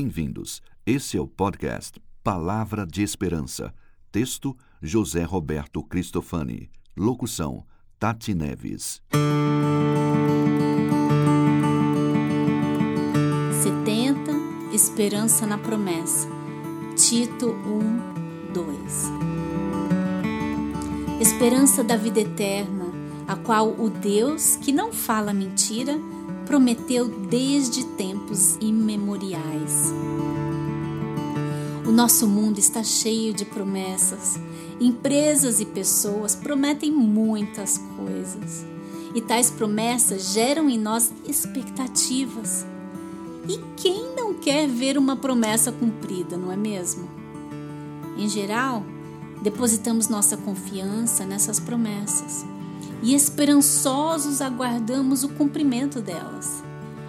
Bem-vindos. Esse é o podcast Palavra de Esperança. Texto: José Roberto Cristofani. Locução: Tati Neves. 70 Esperança na Promessa. Tito 1, 2. Esperança da vida eterna, a qual o Deus, que não fala mentira, prometeu desde tempos imemoriais. O nosso mundo está cheio de promessas. Empresas e pessoas prometem muitas coisas. E tais promessas geram em nós expectativas. E quem não quer ver uma promessa cumprida, não é mesmo? Em geral, depositamos nossa confiança nessas promessas e esperançosos aguardamos o cumprimento delas.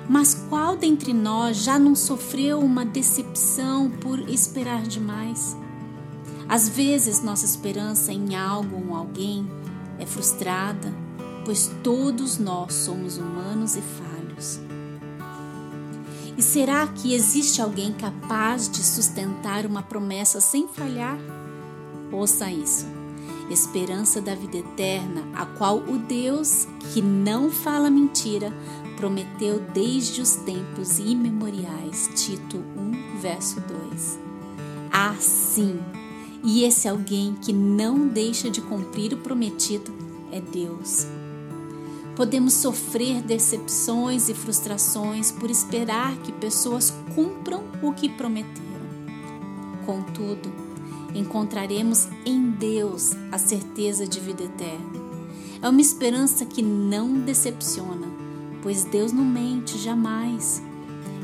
Mas qual dentre nós já não sofreu uma decepção por esperar demais? Às vezes, nossa esperança em algo ou alguém é frustrada, pois todos nós somos humanos e falhos. E será que existe alguém capaz de sustentar uma promessa sem falhar? Ouça isso esperança da vida eterna, a qual o Deus, que não fala mentira, prometeu desde os tempos imemoriais. Tito 1, verso 2. Ah, sim! E esse alguém que não deixa de cumprir o prometido é Deus. Podemos sofrer decepções e frustrações por esperar que pessoas cumpram o que prometeram. Contudo, encontraremos em Deus a certeza de vida eterna. É uma esperança que não decepciona, pois Deus não mente jamais.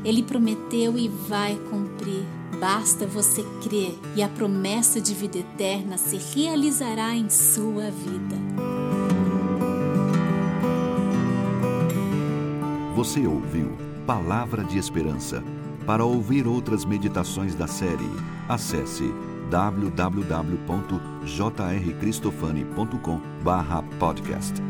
Ele prometeu e vai cumprir. Basta você crer e a promessa de vida eterna se realizará em sua vida. Você ouviu Palavra de Esperança. Para ouvir outras meditações da série, acesse www.jrcristofani.com/podcast.